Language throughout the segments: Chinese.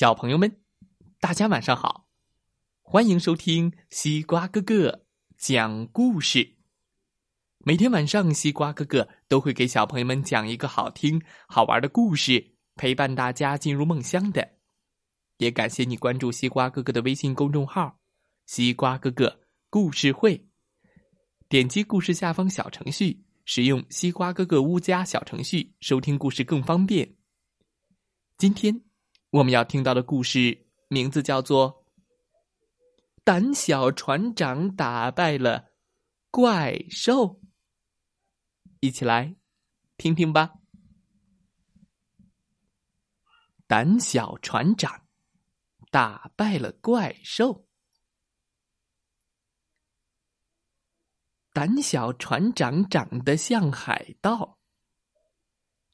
小朋友们，大家晚上好！欢迎收听西瓜哥哥讲故事。每天晚上，西瓜哥哥都会给小朋友们讲一个好听、好玩的故事，陪伴大家进入梦乡的。也感谢你关注西瓜哥哥的微信公众号“西瓜哥哥故事会”，点击故事下方小程序，使用西瓜哥哥屋家小程序收听故事更方便。今天。我们要听到的故事名字叫做《胆小船长打败了怪兽》，一起来听听吧。胆小船长打败了怪兽。胆小船长长得像海盗，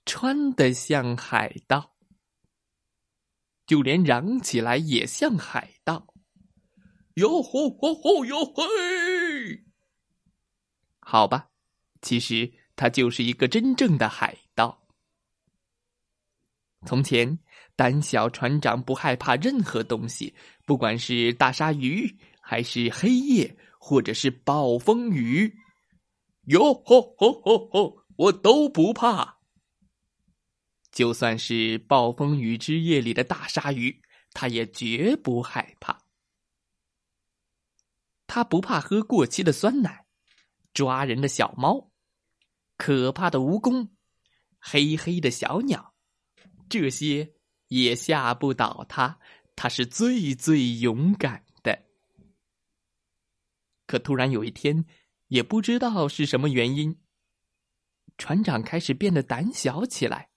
穿得像海盗。就连嚷起来也像海盗，哟吼吼吼哟嘿！好吧，其实他就是一个真正的海盗。从前，胆小船长不害怕任何东西，不管是大鲨鱼，还是黑夜，或者是暴风雨，哟吼吼吼吼，我都不怕。就算是暴风雨之夜里的大鲨鱼，他也绝不害怕。他不怕喝过期的酸奶，抓人的小猫，可怕的蜈蚣，黑黑的小鸟，这些也吓不倒他。他是最最勇敢的。可突然有一天，也不知道是什么原因，船长开始变得胆小起来。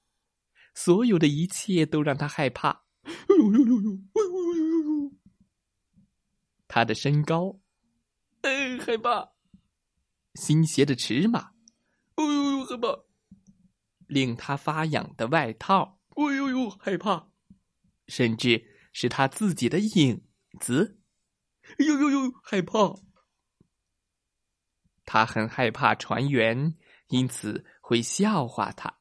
所有的一切都让他害怕。他的身高，哎，害怕。新鞋的尺码，哎呦呦，害怕。令他发痒的外套，哎呦呦，害怕。甚至是他自己的影子，哎呦呦呦，害怕。他很害怕船员，因此会笑话他。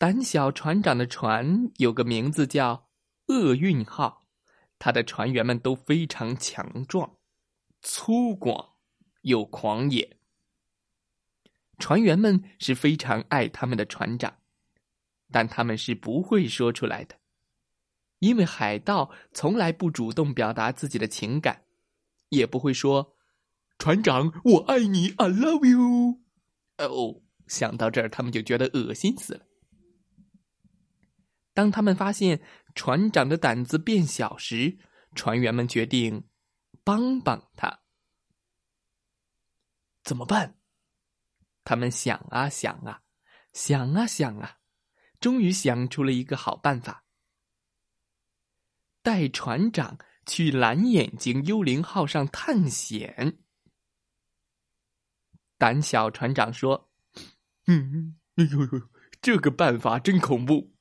胆小船长的船有个名字叫“厄运号”，他的船员们都非常强壮、粗犷又狂野。船员们是非常爱他们的船长，但他们是不会说出来的，因为海盗从来不主动表达自己的情感，也不会说“船长，我爱你，I love you”。哦，想到这儿，他们就觉得恶心死了。当他们发现船长的胆子变小时，船员们决定帮帮他。怎么办？他们想啊想啊，想啊想啊，终于想出了一个好办法：带船长去蓝眼睛幽灵号上探险。胆小船长说：“嗯，哎呦呦，这个办法真恐怖。”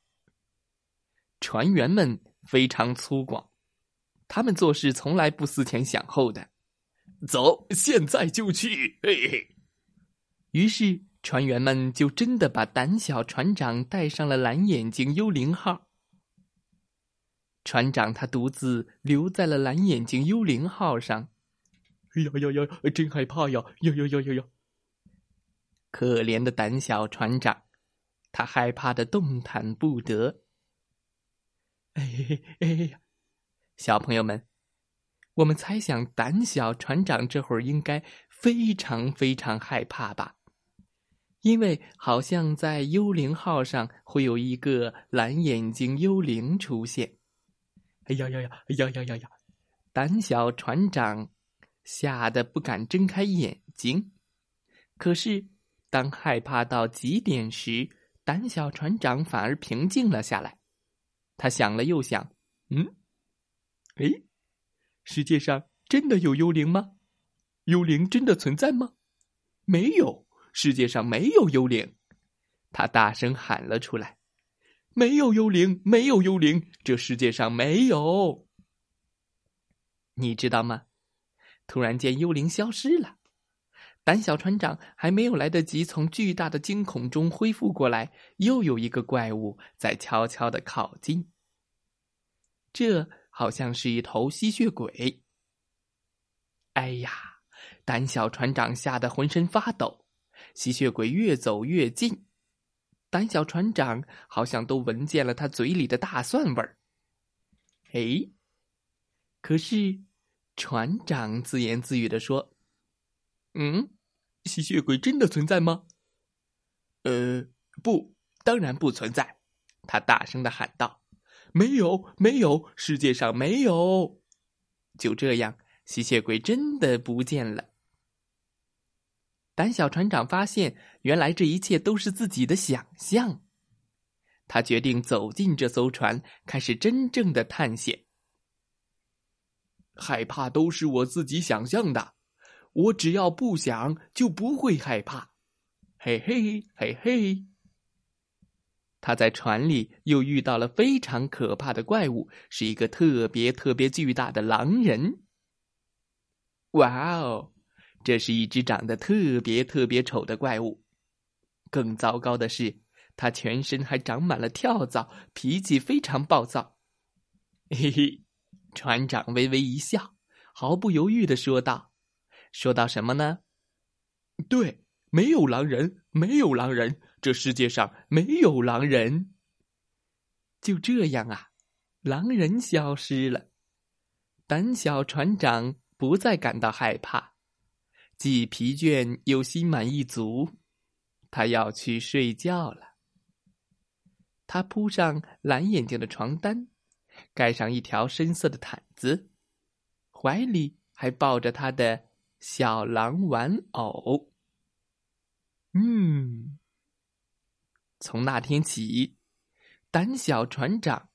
船员们非常粗犷，他们做事从来不思前想后的。走，现在就去！嘿嘿。于是船员们就真的把胆小船长带上了蓝眼睛幽灵号。船长他独自留在了蓝眼睛幽灵号上。哎呀呀呀！真害怕呀！呀呀呀呀呀！可怜的胆小船长，他害怕的动弹不得。哎哎呀，小朋友们，我们猜想胆小船长这会儿应该非常非常害怕吧？因为好像在幽灵号上会有一个蓝眼睛幽灵出现。哎呀呀呀！哎呀呀呀呀！胆小船长吓得不敢睁开眼睛。可是当害怕到极点时，胆小船长反而平静了下来。他想了又想，嗯，哎，世界上真的有幽灵吗？幽灵真的存在吗？没有，世界上没有幽灵。他大声喊了出来：“没有幽灵，没有幽灵，这世界上没有。”你知道吗？突然间，幽灵消失了。胆小船长还没有来得及从巨大的惊恐中恢复过来，又有一个怪物在悄悄的靠近。这好像是一头吸血鬼。哎呀！胆小船长吓得浑身发抖。吸血鬼越走越近，胆小船长好像都闻见了他嘴里的大蒜味儿。哎，可是船长自言自语的说：“嗯，吸血鬼真的存在吗？”“呃，不，当然不存在。”他大声的喊道。“没有，没有，世界上没有。”就这样，吸血鬼真的不见了。胆小船长发现，原来这一切都是自己的想象。他决定走进这艘船，开始真正的探险。害怕都是我自己想象的，我只要不想，就不会害怕。嘿嘿嘿嘿。他在船里又遇到了非常可怕的怪物，是一个特别特别巨大的狼人。哇哦！这是一只长得特别特别丑的怪物，更糟糕的是，它全身还长满了跳蚤，脾气非常暴躁。嘿嘿，船长微微一笑，毫不犹豫的说道：“说到什么呢？对，没有狼人，没有狼人，这世界上没有狼人。就这样啊，狼人消失了，胆小船长不再感到害怕。”既疲倦又心满意足，他要去睡觉了。他铺上蓝眼睛的床单，盖上一条深色的毯子，怀里还抱着他的小狼玩偶。嗯，从那天起，胆小船长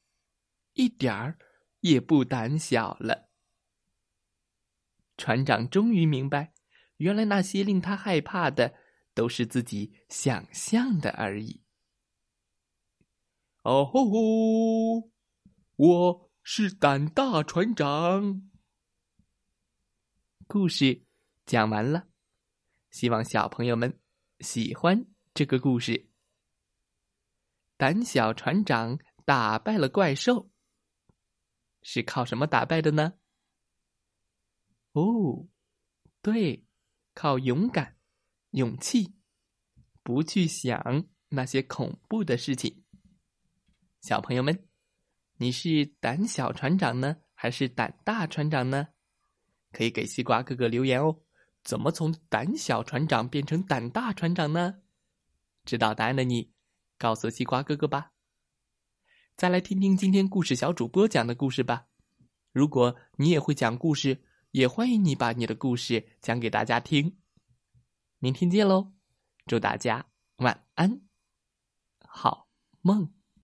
一点儿也不胆小了。船长终于明白。原来那些令他害怕的，都是自己想象的而已。哦吼！我是胆大船长。故事讲完了，希望小朋友们喜欢这个故事。胆小船长打败了怪兽，是靠什么打败的呢？哦，对。靠勇敢、勇气，不去想那些恐怖的事情。小朋友们，你是胆小船长呢，还是胆大船长呢？可以给西瓜哥哥留言哦。怎么从胆小船长变成胆大船长呢？知道答案的你，告诉西瓜哥哥吧。再来听听今天故事小主播讲的故事吧。如果你也会讲故事。也欢迎你把你的故事讲给大家听，明天见喽！祝大家晚安，好梦。